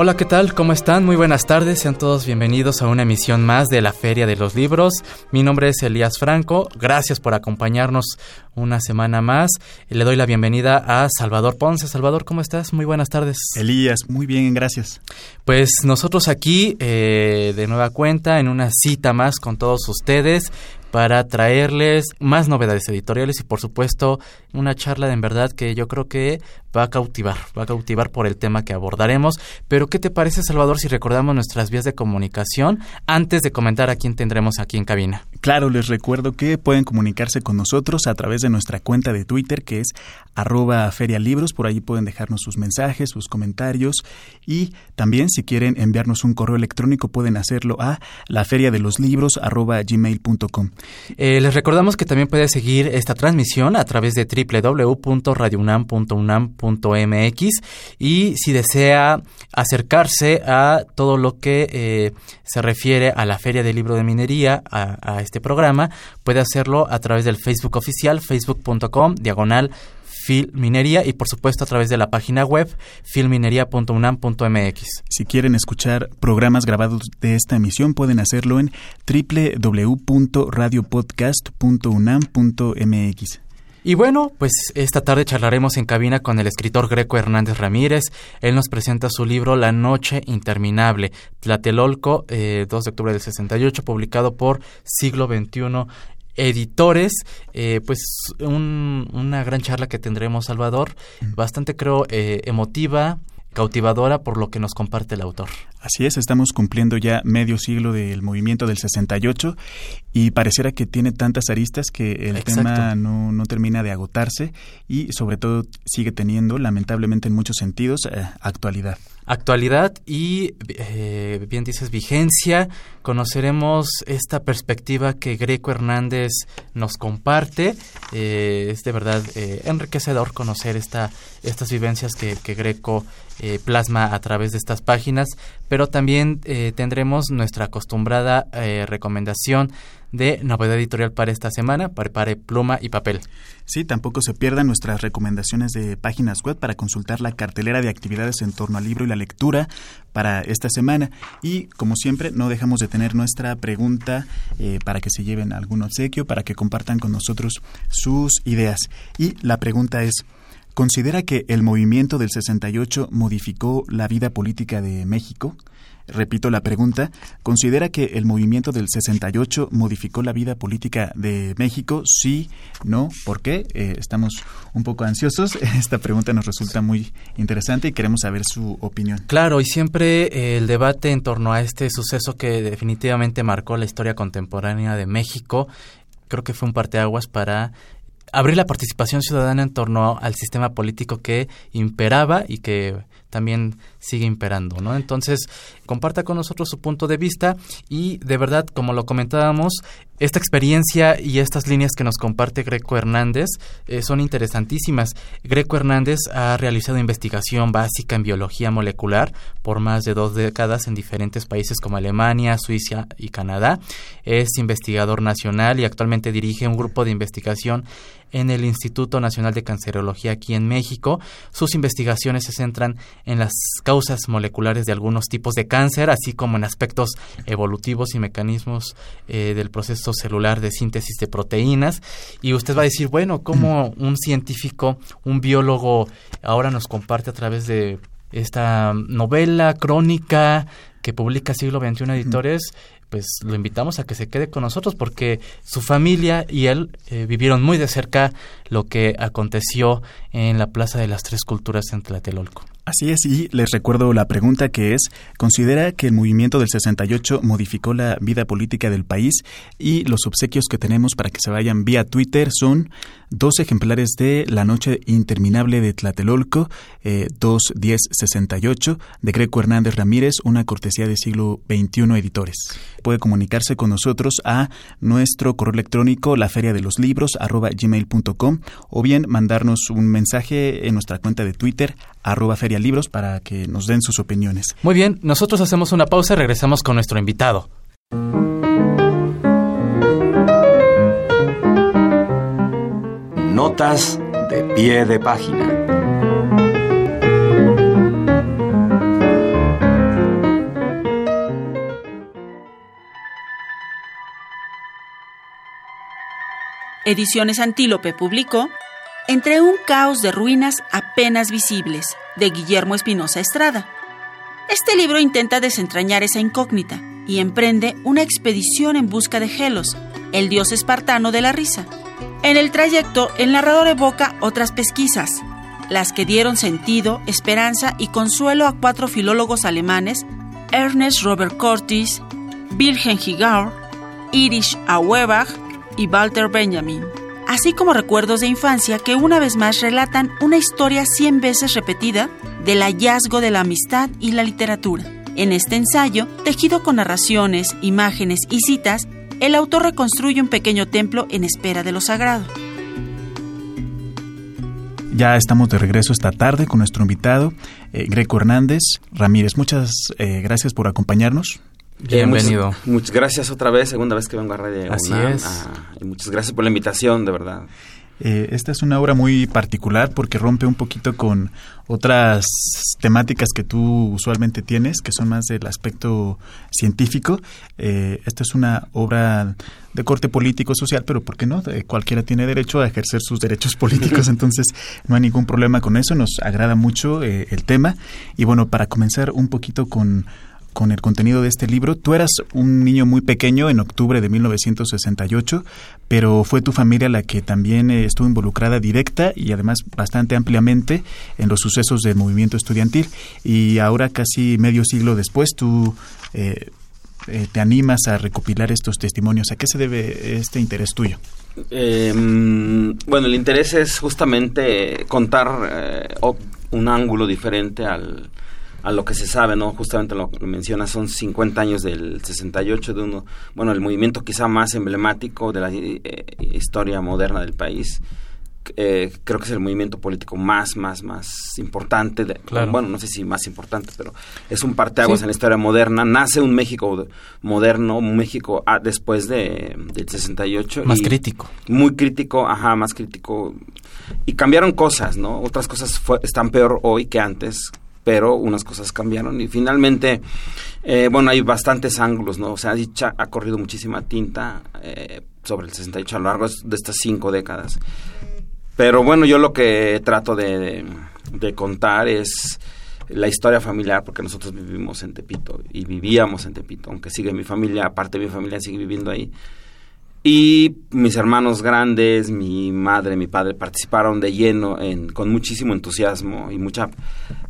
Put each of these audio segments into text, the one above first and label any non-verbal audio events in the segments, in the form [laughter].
Hola, ¿qué tal? ¿Cómo están? Muy buenas tardes. Sean todos bienvenidos a una emisión más de la Feria de los Libros. Mi nombre es Elías Franco. Gracias por acompañarnos una semana más. Le doy la bienvenida a Salvador Ponce. Salvador, ¿cómo estás? Muy buenas tardes. Elías, muy bien, gracias. Pues nosotros aquí, eh, de nueva cuenta, en una cita más con todos ustedes para traerles más novedades editoriales y por supuesto una charla de en verdad que yo creo que va a cautivar, va a cautivar por el tema que abordaremos. Pero ¿qué te parece Salvador si recordamos nuestras vías de comunicación antes de comentar a quién tendremos aquí en cabina? Claro, les recuerdo que pueden comunicarse con nosotros a través de nuestra cuenta de Twitter que es arroba ferialibros, por ahí pueden dejarnos sus mensajes, sus comentarios y también si quieren enviarnos un correo electrónico pueden hacerlo a la feria de los libros arroba gmail.com. Eh, les recordamos que también puede seguir esta transmisión a través de www.radiounam.unam.mx y si desea acercarse a todo lo que eh, se refiere a la Feria del Libro de Minería, a, a este programa, puede hacerlo a través del Facebook oficial, facebook.com, diagonal Filminería y por supuesto a través de la página web filminería.unam.mx. Si quieren escuchar programas grabados de esta emisión pueden hacerlo en www.radiopodcast.unam.mx. Y bueno, pues esta tarde charlaremos en cabina con el escritor Greco Hernández Ramírez. Él nos presenta su libro La Noche Interminable, Tlatelolco, eh, 2 de octubre del 68, publicado por Siglo XXI editores, eh, pues una gran charla que tendremos, Salvador, bastante creo eh, emotiva, cautivadora por lo que nos comparte el autor. Así es, estamos cumpliendo ya medio siglo del movimiento del 68 y pareciera que tiene tantas aristas que el tema no, no, termina de agotarse y sobre todo sigue teniendo, lamentablemente en muchos sentidos, eh, actualidad actualidad y, eh, bien dices, vigencia. Conoceremos esta perspectiva que Greco Hernández nos comparte. Eh, es de verdad eh, enriquecedor conocer esta, estas vivencias que, que Greco plasma a través de estas páginas, pero también tendremos nuestra acostumbrada recomendación de novedad editorial para esta semana. Prepare pluma y papel. Sí, tampoco se pierdan nuestras recomendaciones de páginas web para consultar la cartelera de actividades en torno al libro y la lectura para esta semana. Y como siempre, no dejamos de tener nuestra pregunta eh, para que se lleven algún obsequio, para que compartan con nosotros sus ideas. Y la pregunta es, ¿considera que el movimiento del 68 modificó la vida política de México? Repito la pregunta, ¿considera que el movimiento del 68 modificó la vida política de México? Sí, no, ¿por qué? Eh, estamos un poco ansiosos. [laughs] Esta pregunta nos resulta muy interesante y queremos saber su opinión. Claro, y siempre eh, el debate en torno a este suceso que definitivamente marcó la historia contemporánea de México, creo que fue un parteaguas para abrir la participación ciudadana en torno al sistema político que imperaba y que también sigue imperando, ¿no? Entonces, comparta con nosotros su punto de vista y de verdad, como lo comentábamos, esta experiencia y estas líneas que nos comparte Greco Hernández eh, son interesantísimas. Greco Hernández ha realizado investigación básica en biología molecular por más de dos décadas en diferentes países como Alemania, Suiza y Canadá. Es investigador nacional y actualmente dirige un grupo de investigación en el Instituto Nacional de Cancerología aquí en México. Sus investigaciones se centran en las causas moleculares de algunos tipos de cáncer, así como en aspectos evolutivos y mecanismos eh, del proceso celular de síntesis de proteínas. Y usted va a decir, bueno, ¿cómo [clears throat] un científico, un biólogo, ahora nos comparte a través de esta novela crónica que publica Siglo XXI Editores, pues lo invitamos a que se quede con nosotros porque su familia y él eh, vivieron muy de cerca lo que aconteció en la Plaza de las Tres Culturas en Tlatelolco. Así es, y les recuerdo la pregunta que es, ¿considera que el movimiento del 68 modificó la vida política del país? Y los obsequios que tenemos para que se vayan vía Twitter son dos ejemplares de La Noche Interminable de Tlatelolco, eh, 21068, de Greco Hernández Ramírez, una cortesía de siglo XXI editores. Puede comunicarse con nosotros a nuestro correo electrónico, la feria de los libros, arroba gmail.com, o bien mandarnos un mensaje en nuestra cuenta de Twitter, arroba ferialibros, para que nos den sus opiniones. Muy bien, nosotros hacemos una pausa y regresamos con nuestro invitado. Notas de pie de página. Ediciones Antílope publicó Entre un caos de ruinas apenas visibles, de Guillermo Espinosa Estrada. Este libro intenta desentrañar esa incógnita y emprende una expedición en busca de Helos, el dios espartano de la risa. En el trayecto, el narrador evoca otras pesquisas, las que dieron sentido, esperanza y consuelo a cuatro filólogos alemanes, Ernest Robert Curtis, Wilhelm Higar, Irish Auerbach y Walter Benjamin, así como recuerdos de infancia que una vez más relatan una historia cien veces repetida del hallazgo de la amistad y la literatura. En este ensayo, tejido con narraciones, imágenes y citas, el autor reconstruye un pequeño templo en espera de lo sagrado. Ya estamos de regreso esta tarde con nuestro invitado, eh, Greco Hernández Ramírez. Muchas eh, gracias por acompañarnos. Bienvenido. Muchas, muchas, gracias otra vez, segunda vez que vengo a Radio Así UNAM. es. Ah, y muchas gracias por la invitación, de verdad. Eh, esta es una obra muy particular porque rompe un poquito con otras temáticas que tú usualmente tienes, que son más del aspecto científico. Eh, esta es una obra de corte político social, pero ¿por qué no? Eh, cualquiera tiene derecho a ejercer sus derechos [laughs] políticos, [laughs] entonces no hay ningún problema con eso. Nos agrada mucho eh, el tema. Y bueno, para comenzar un poquito con con el contenido de este libro. Tú eras un niño muy pequeño en octubre de 1968, pero fue tu familia la que también eh, estuvo involucrada directa y además bastante ampliamente en los sucesos del movimiento estudiantil. Y ahora, casi medio siglo después, tú eh, eh, te animas a recopilar estos testimonios. ¿A qué se debe este interés tuyo? Eh, bueno, el interés es justamente contar eh, un ángulo diferente al, a lo que se sabe, ¿no? Justamente lo que menciona, son 50 años del 68 de uno, bueno, el movimiento quizá más emblemático de la eh, historia moderna del país. Eh, creo que es el movimiento político más, más, más importante. De, Claro. Bueno, no sé si más importante, pero es un parteaguas Sí. en la historia moderna. Nace un México moderno, un México ah, después de, del 68. Más y- crítico. muy crítico, ajá, más crítico. Y cambiaron cosas, ¿no? Otras cosas fue- están peor hoy que antes, pero unas cosas cambiaron. Y finalmente, eh, bueno, hay bastantes ángulos, ¿no? O sea, ha, dicha- ha corrido muchísima tinta eh, sobre el 68 a lo largo de estas cinco décadas. Pero bueno, yo lo que trato de, de- de contar es la historia familiar, porque nosotros vivimos en Tepito y vivíamos en Tepito, aunque sigue mi familia, aparte de mi familia sigue viviendo ahí. Y mis hermanos grandes, mi madre, mi padre participaron de lleno, en, con muchísimo entusiasmo y mucha,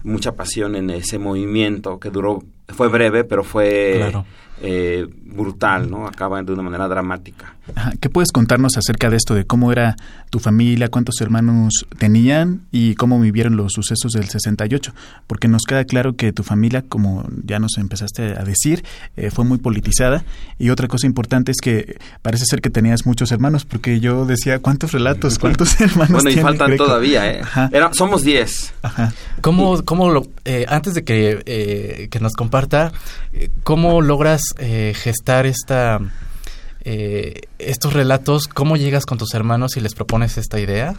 mucha pasión en ese movimiento que duró, fue breve, pero fue Claro. eh, brutal, ¿no? Acaba de una manera dramática. Ajá, ¿Qué puedes contarnos acerca de esto, de cómo era tu familia, cuántos hermanos tenían y cómo vivieron los sucesos del 68? Porque nos queda claro que tu familia, como ya nos empezaste a decir, eh, fue muy politizada. Y otra cosa importante es que parece ser que tenías muchos hermanos, porque yo decía, ¿cuántos relatos, [laughs] cuántos hermanos Bueno, y faltan Greco? todavía, ¿eh? Era- somos 10. ajá. ¿Cómo, cómo lo, eh, antes de que, eh, que nos comparta, eh, cómo logras eh, gestar esta, eh, estos relatos? ¿Cómo llegas con tus hermanos y les propones esta idea?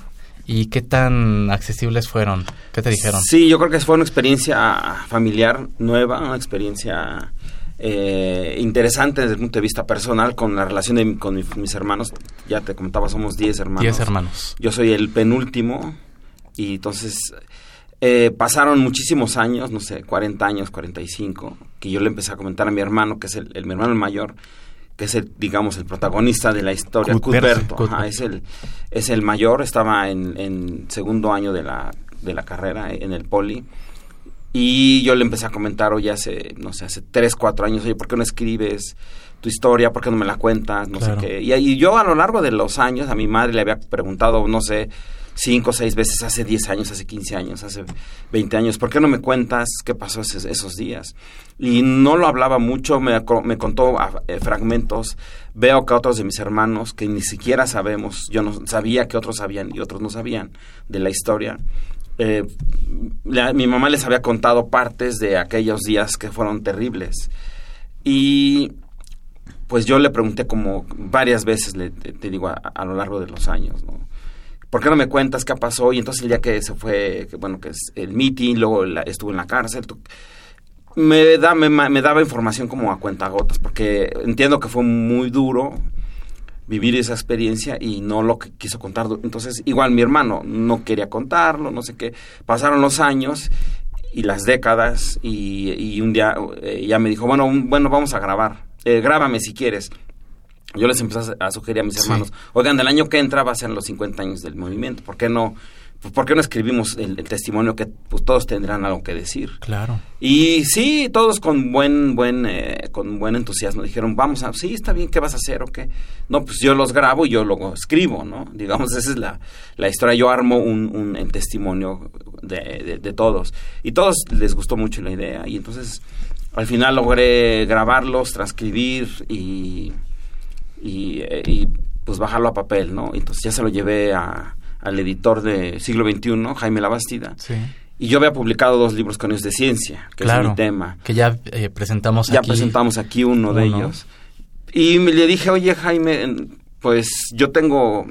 ¿Y qué tan accesibles fueron? ¿Qué te dijeron? Sí, yo creo que fue una experiencia familiar nueva, una experiencia eh, interesante desde el punto de vista personal con la relación de, con mi- mis hermanos. Ya te comentaba, somos 10 hermanos. Diez hermanos. Yo soy el penúltimo y entonces eh, pasaron muchísimos años, no sé, 40 años, 45, que yo le empecé a comentar a mi hermano, que es el, el- mi hermano el mayor, que es el, digamos, el protagonista de la historia, Cuthberto. Ajá, es el, es el mayor, estaba en, en segundo año de la, de la carrera en el poli Y yo le empecé a comentar, oye, hace, no sé, hace tres, cuatro años, oye, ¿por qué no escribes tu historia? ¿Por qué no me la cuentas? No sé qué. Y, y yo a lo largo de los años a mi madre le había preguntado, no sé, cinco o seis veces hace 10 años, hace 15 años, hace 20 años. ¿Por qué no me cuentas qué pasó esos, días? Y no lo hablaba mucho, me, me contó eh, fragmentos. Veo que otros de mis hermanos, que ni siquiera sabemos, yo no sabía que otros sabían y otros no sabían de la historia. Eh, mi mamá les había contado partes de aquellos días que fueron terribles. Y pues yo le pregunté como varias veces, le, te, digo, a, a, lo largo de los años, ¿no? ¿Por qué no me cuentas qué pasó? Y entonces el día que se fue, bueno, que es el meeting, luego estuvo en la cárcel, me, da, me, daba información como a cuentagotas, porque entiendo que fue muy duro vivir esa experiencia y no lo que quiso contar. Entonces, igual mi hermano no quería contarlo, no sé qué. Pasaron los años y las décadas y, un día eh, ya me dijo, bueno, bueno, vamos a grabar. Eh, grábame si quieres yo les empecé a, sugerir a mis hermanos, oigan, del año que entra va a ser los 50 años del movimiento, ¿por qué no, por qué no escribimos el, testimonio que pues, todos tendrán algo que decir? Claro. Y sí, todos con buen, buen, eh, con buen entusiasmo dijeron, vamos a, sí, está bien, ¿qué vas a hacer o qué? No, pues yo los grabo y yo lo escribo, ¿no? [laughs] Digamos, esa es la, la historia, yo armo un, un testimonio de, de todos. Y todos les gustó mucho la idea y entonces al final logré grabarlos, transcribir y eh, y, pues bajarlo a papel, ¿no? Entonces ya se lo llevé a, al editor de siglo XXI, Jaime Labastida. Sí. Y yo había publicado dos libros con ellos de ciencia, que es mi tema. Que ya eh, presentamos ya aquí. Ya presentamos aquí uno, de ellos. Y me le dije, oye Jaime, pues yo tengo,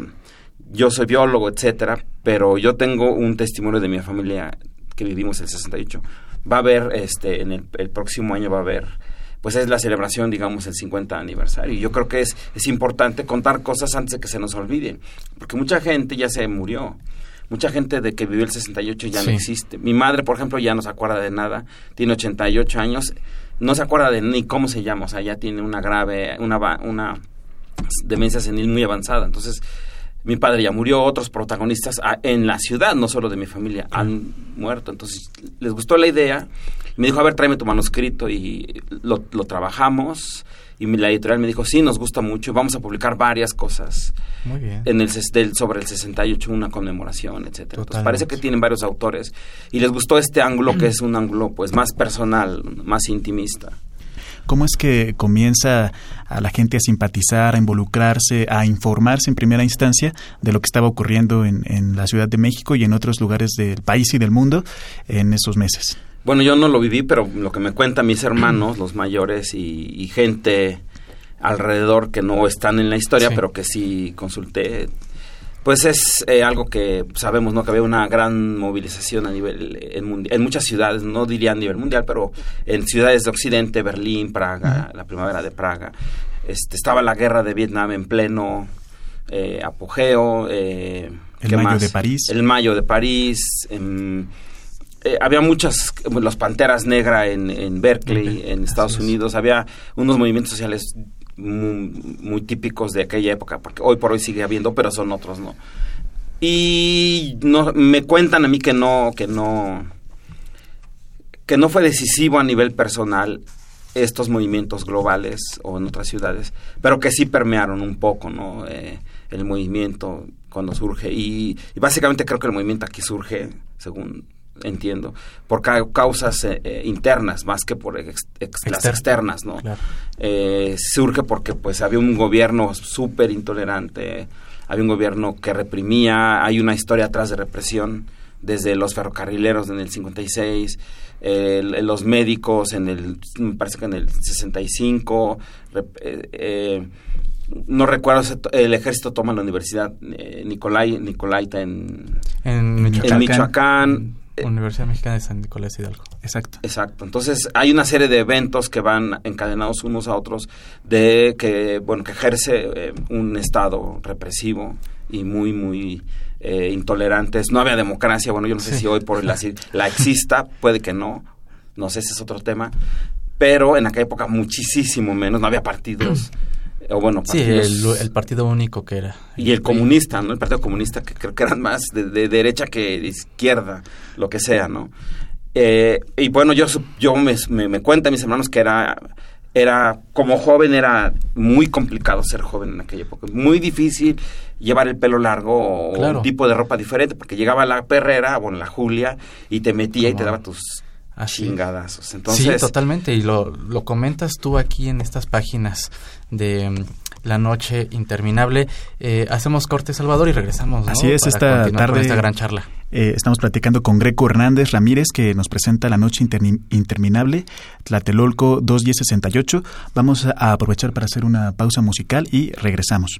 yo soy biólogo, etcétera, pero yo tengo un testimonio de mi familia que vivimos el 68. Va a haber, este, en el, el próximo año va a haber pues es la celebración, digamos, el 50 aniversario. Y yo creo que es, es importante contar cosas antes de que se nos olviden, porque mucha gente ya se murió. Mucha gente de que vivió el 68 ya no existe. Mi madre, por ejemplo, ya no se acuerda de nada, tiene 88 años, no se acuerda de ni cómo se llama, o sea, ya tiene una grave, una, una demencia senil muy avanzada. Entonces, mi padre ya murió, otros protagonistas ah, en la ciudad, no solo de mi familia, han muerto. Entonces, les gustó la idea me dijo, a ver, tráeme tu manuscrito y lo, trabajamos. Y la editorial me dijo, sí, nos gusta mucho, vamos a publicar varias cosas. Muy bien. En el, sobre el 68, una conmemoración, etcétera. Entonces parece que tienen varios autores y les gustó este ángulo que es un ángulo pues más personal, más intimista. ¿Cómo es que comienza a la gente a simpatizar, a involucrarse, a informarse en primera instancia de lo que estaba ocurriendo en, en la Ciudad de México y en otros lugares del país y del mundo en esos meses? Bueno, yo no lo viví, pero lo que me cuentan mis hermanos, los mayores y, gente alrededor que no están en la historia, pero que sí consulté, pues es eh, algo que sabemos, ¿no? Que había una gran movilización a nivel, en, en, muchas ciudades, no diría a nivel mundial, pero en ciudades de Occidente, Berlín, Praga, la primavera de Praga, este, estaba la guerra de Vietnam en pleno eh, apogeo. Eh, el mayo de París. El mayo de París. Eh, había muchas, los Panteras Negra en, Berkeley, en Estados Unidos, había unos movimientos sociales muy, típicos de aquella época, porque hoy por hoy sigue habiendo, pero son otros, ¿no? Y no, me cuentan a mí que no, que no, que no fue decisivo a nivel personal estos movimientos globales o en otras ciudades, pero que sí permearon un poco, ¿no? Eh, el movimiento cuando surge y, y, básicamente creo que el movimiento aquí surge, según entiendo, por causas eh, eh, internas más que por las externas, ¿no? Eh, surge porque pues había un gobierno súper intolerante, había un gobierno que reprimía, hay una historia atrás de represión desde los ferrocarrileros en el 56, los médicos en el, me parece que en el 65, no recuerdo, el ejército toma la universidad Nicolai, Nicolaita en, en Michoacán. Eh, Universidad Mexicana de San Nicolás Hidalgo. Exacto. Exacto. Entonces, hay una serie de eventos que van encadenados unos a otros de que, bueno, que ejerce eh, un Estado represivo y muy, muy eh, intolerantes. No había democracia. Bueno, yo no sé si hoy por la, la [laughs] exista, puede que no. No sé, ese es otro tema. Pero en aquella época muchísimo menos. No había partidos. O bueno, sí, el, partido único que era. Y el comunista, ¿no? El partido comunista, que creo que eran más de, derecha que de izquierda, lo que sea, ¿no? Eh, y bueno, yo, yo me, me, me cuentan mis hermanos que era era como joven era muy complicado ser joven en aquella época, muy difícil llevar el pelo largo o un tipo de ropa diferente, porque llegaba la perrera, bueno, la Julia, y te metía y te daba tus chingadas. Entonces, sí, totalmente, y lo, lo comentas tú aquí en estas páginas de mm, la noche interminable. Eh, hacemos corte, Salvador, y regresamos. Así es, esta tarde. esta gran charla. Eh, estamos platicando con Greco Hernández Ramírez, que nos presenta La noche interminable, Tlatelolco 21068. Vamos a aprovechar para hacer una pausa musical y regresamos.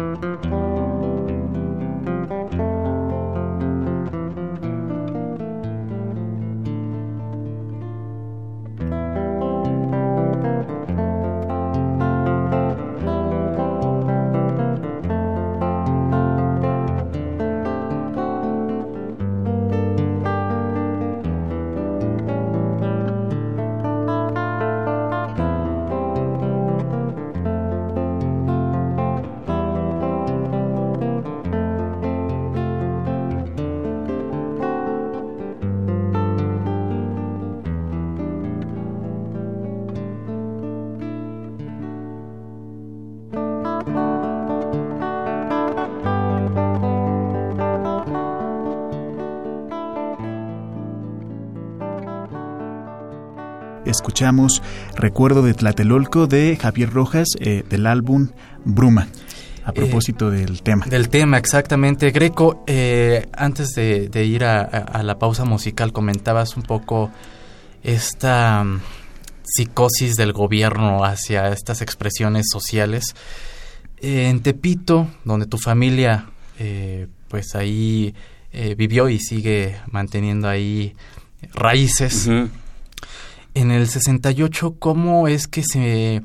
Mm-hmm. Escuchamos Recuerdo de Tlatelolco de Javier Rojas eh, del álbum Bruma. A eh, propósito del tema. Del tema, exactamente. Greco, eh, antes de, ir a, la pausa musical, comentabas un poco esta mm, psicosis del gobierno hacia estas expresiones sociales. en Tepito, donde tu familia, pues ahí vivió y sigue manteniendo ahí raíces en el 68, ¿cómo es que se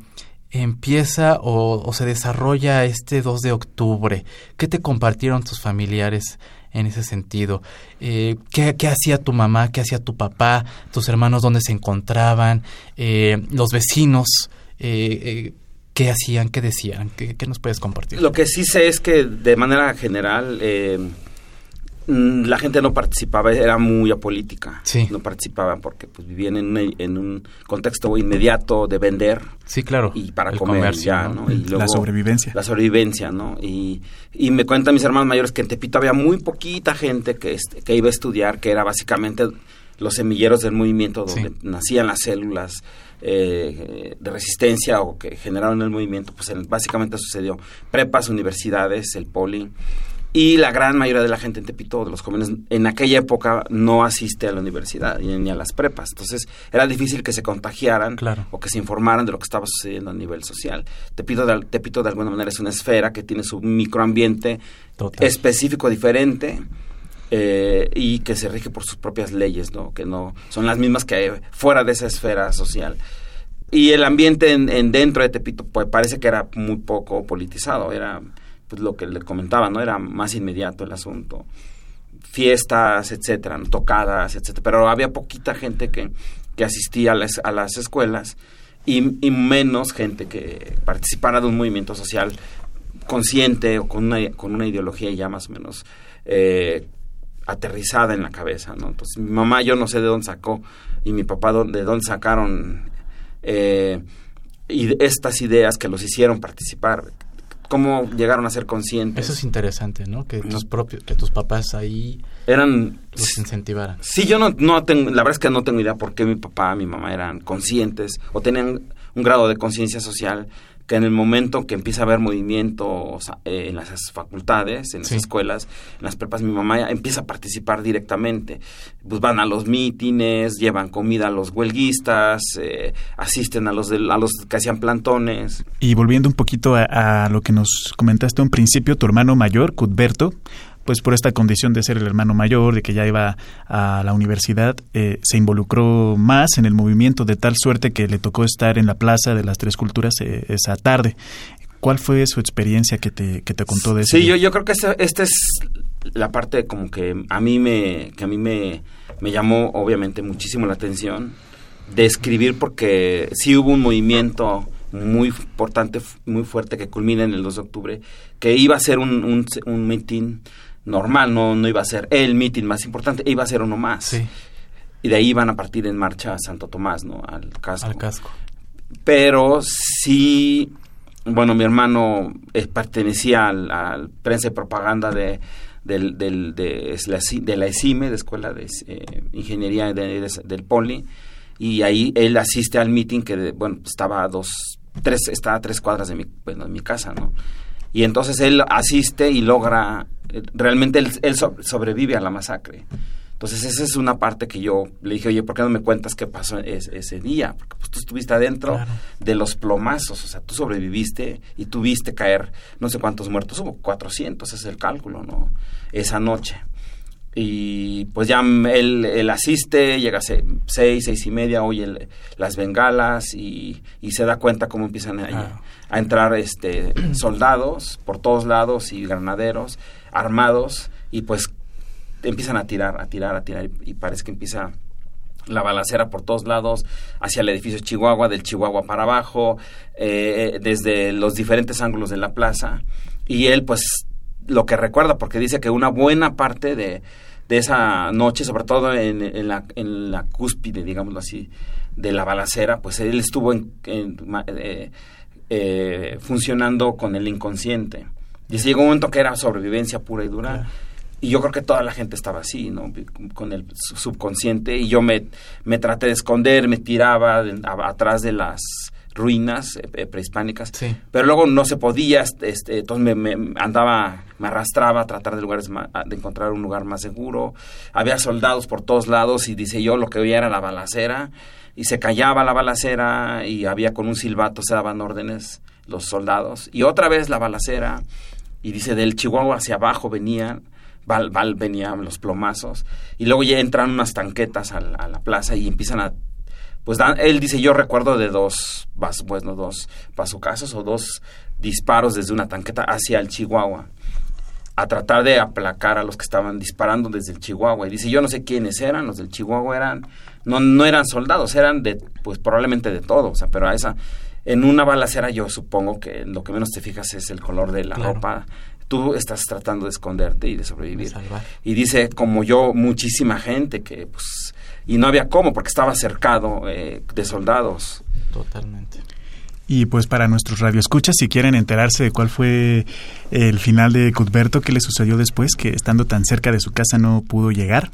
empieza o, se desarrolla este 2 de octubre? ¿Qué te compartieron tus familiares en ese sentido? Eh, ¿qué, hacía tu mamá? ¿Qué hacía tu papá? ¿Tus hermanos dónde se encontraban? Eh, ¿Los vecinos? Eh, ¿Qué hacían? ¿Qué decían? ¿Qué, nos puedes compartir? Lo que sí sé es que de manera general la gente no participaba, era muy apolítica. Sí. No participaban porque pues vivían en, en un contexto inmediato de vender. Sí, claro. Y para comer ya, ¿no? Y la sobrevivencia. La sobrevivencia, ¿no? Y, y me cuentan mis hermanos mayores que en Tepito había muy poquita gente que, que iba a estudiar, que era básicamente los semilleros del movimiento donde nacían las células eh, de resistencia o que generaron el movimiento, pues básicamente sucedió prepas, universidades, el poli, y la gran mayoría de la gente en Tepito, de los jóvenes, en aquella época no asiste a la universidad ni a las prepas. Entonces era difícil que se contagiaran o que se informaran de lo que estaba sucediendo a nivel social. Tepito de, Tepito de alguna manera es una esfera que tiene su microambiente específico diferente. Eh, y que se rige por sus propias leyes, ¿no? que no son las mismas que hay fuera de esa esfera social. Y el ambiente en, dentro de Tepito pues, parece que era muy poco politizado, era pues lo que le comentaba, ¿no? Era más inmediato el asunto. Fiestas, etcétera, tocadas, etcétera. Pero había poquita gente que, que asistía a las, a las escuelas y, menos gente que participara de un movimiento social consciente o con una, con una ideología ya más o menos eh, aterrizada en la cabeza, ¿no? Entonces, mi mamá yo no sé de dónde sacó y mi papá de dónde sacaron eh, y estas ideas que los hicieron participar cómo llegaron a ser conscientes. Eso es interesante, ¿no? Que tus propios, que tus papás ahí eran los incentivaran. Sí, yo no, no tengo, la verdad es que no tengo idea por qué mi papá, mi mamá eran conscientes o tenían un grado de conciencia social que en el momento que empieza a haber movimiento eh, en las facultades, en las escuelas, en las prepas, mi mamá empieza a participar directamente. Pues van a los mítines, llevan comida a los huelguistas, eh, asisten a los, de, a los que hacían plantones. Y volviendo un poquito a, a lo que nos comentaste un principio, tu hermano mayor, Cudberto, pues por esta condición de ser el hermano mayor, de que ya iba a la universidad, eh, se involucró más en el movimiento de tal suerte que le tocó estar en la Plaza de las Tres Culturas eh, esa tarde. ¿Cuál fue su experiencia que te, que te contó de eso? Sí, yo, yo creo que esta, esta es la parte como que a mí me, que a mí me, me llamó obviamente muchísimo la atención de escribir porque sí hubo un movimiento muy importante, muy fuerte que culmina en el 2 de octubre, que iba a ser un, un, un meeting normal, no, no iba a ser el meeting más importante, iba a ser uno más. Y de ahí iban a partir en marcha a Santo Tomás, ¿no? Al casco. Al casco. Pero sí, bueno, mi hermano eh, pertenecía al, prensa y propaganda de, del, del, de, de, la ESIME, de Escuela de eh, Ingeniería del Poli, y ahí él asiste al meeting que, bueno, estaba a dos, tres, estaba a tres cuadras de mi, bueno, de mi casa, ¿no? Y entonces él asiste y logra realmente él, sobrevive a la masacre. Entonces esa es una parte que yo le dije, oye, ¿por qué no me cuentas qué pasó ese día? Porque pues, tú estuviste adentro de los plomazos, o sea, tú sobreviviste y tuviste caer no sé cuántos muertos, hubo 400, ese es el cálculo, ¿no? Esa noche. Y pues ya él, él asiste, llega a seis, seis y media, oye las bengalas y, y, se da cuenta cómo empiezan a, a entrar este, [clears throat] soldados por todos lados y granaderos armados y pues empiezan a tirar, a tirar, a tirar y, parece que empieza la balacera por todos lados, hacia el edificio Chihuahua, del Chihuahua para abajo, eh, desde los diferentes ángulos de la plaza. Y él, pues, lo que recuerda, porque dice que una buena parte de, de esa noche, sobre todo en, en, la, en la cúspide, digámoslo así, de la balacera, pues él estuvo en, eh, eh, funcionando con el inconsciente. Y llegó un momento que era sobrevivencia pura y dura. Y yo creo que toda la gente estaba así, ¿no? Con el subconsciente. Y yo me, me traté de esconder, me tiraba atrás de las ruinas eh, eh, prehispánicas. Pero luego no se podía, este, este entonces me, andaba, me arrastraba a tratar de, lugares de encontrar un lugar más seguro. Había soldados por todos lados y dice yo lo que oía era la balacera. Y se callaba la balacera y había con un silbato, se daban órdenes los soldados. Y otra vez la balacera y dice del Chihuahua hacia abajo venían, Val, Val venían los plomazos, y luego ya entran unas tanquetas a la, plaza y empiezan a pues él dice yo recuerdo de dos pues no dos o dos disparos desde una tanqueta hacia el Chihuahua a tratar de aplacar a los que estaban disparando desde el Chihuahua y dice yo no sé quiénes eran los del Chihuahua eran no no eran soldados eran de pues probablemente de todo o sea pero a esa en una balacera yo supongo que lo que menos te fijas es el color de la ropa. Tú estás tratando de esconderte y de sobrevivir. y dice, como yo, muchísima gente que, pues, y no había cómo, porque estaba cercado eh, de soldados. Totalmente. Y pues para nuestros radioescuchas, si quieren enterarse de cuál fue el final de Cuthberto, qué le sucedió después, que estando tan cerca de su casa no pudo llegar,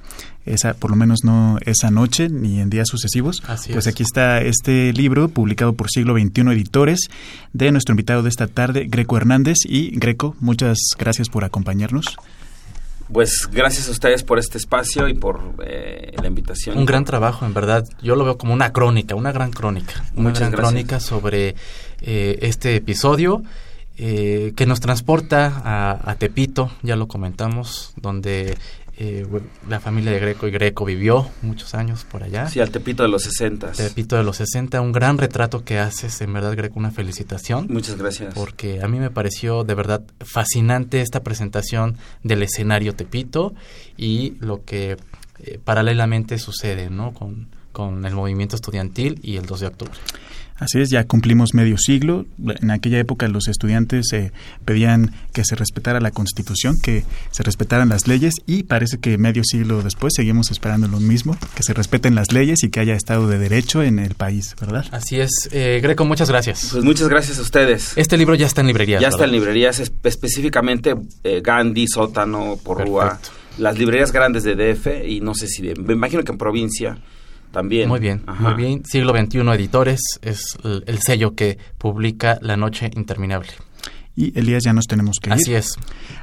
esa, por lo menos no esa noche ni en días sucesivos, pues aquí está este libro publicado por Siglo XXI Editores de nuestro invitado de esta tarde, Greco Hernández. Y Greco, muchas gracias por acompañarnos. Pues gracias a ustedes por este espacio y por eh, la invitación. Un gran trabajo, en verdad. Yo lo veo como una crónica, una gran crónica. Una gran crónica sobre eh, este episodio eh, que nos transporta a, a, Tepito, ya lo comentamos, donde eh, la familia de Greco y Greco vivió muchos años por allá. Sí, al Tepito de los 60. Tepito de los 60, un gran retrato que haces, en verdad Greco, una felicitación. Muchas gracias. Porque a mí me pareció de verdad fascinante esta presentación del escenario Tepito y lo que eh, paralelamente sucede ¿no? con, con el movimiento estudiantil y el 2 de octubre. Así es, ya cumplimos medio siglo. En aquella época los estudiantes eh, pedían que se respetara la Constitución, que se respetaran las leyes y parece que medio siglo después seguimos esperando lo mismo, que se respeten las leyes y que haya Estado de Derecho en el país, ¿verdad? Así es. Eh, Greco, muchas gracias. Pues muchas gracias a ustedes. Este libro ya está en librerías. Ya está en librerías, específicamente eh, Gandhi, Sótano, Porrúa, las librerías grandes de DF y no sé si, me imagino que en provincia también. Muy bien, muy bien. Siglo XXI Editores es el, sello que publica La Noche Interminable. Y Elías, ya nos tenemos que ir. Así es.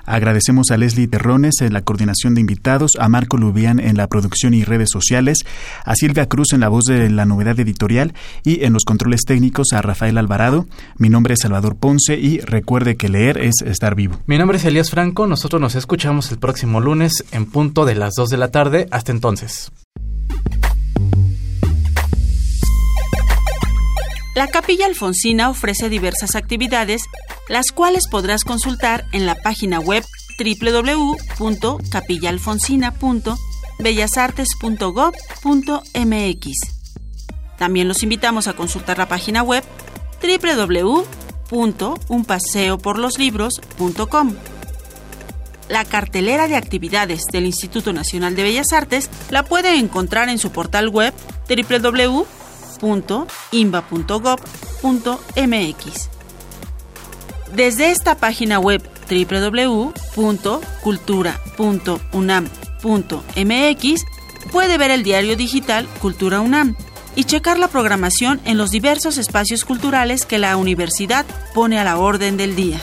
Agradecemos a Leslie Terrones en la coordinación de invitados, a Marco Lubián en la producción y redes sociales, a Silvia Cruz en la voz de la novedad editorial y en los controles técnicos a Rafael Alvarado. Mi nombre es Salvador Ponce y recuerde que leer es estar vivo. Mi nombre es Elías Franco. Nosotros nos escuchamos el próximo lunes en punto de las 2 de la tarde. Hasta entonces. La Capilla Alfonsina ofrece diversas actividades, las cuales podrás consultar en la página web www.capillaalfonsina.bellasartes.gov.mx. También los invitamos a consultar la página web www.unpaseoporloslibros.com. La cartelera de actividades del Instituto Nacional de Bellas Artes la puede encontrar en su portal web www www.imba.gov.mx. Desde esta página web www.cultura.unam.mx puede ver el diario digital Cultura UNAM y checar la programación en los diversos espacios culturales que la universidad pone a la orden del día.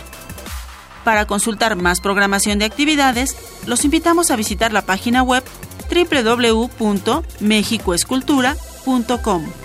Para consultar más programación de actividades, los invitamos a visitar la página web www.mexicoescultura.com.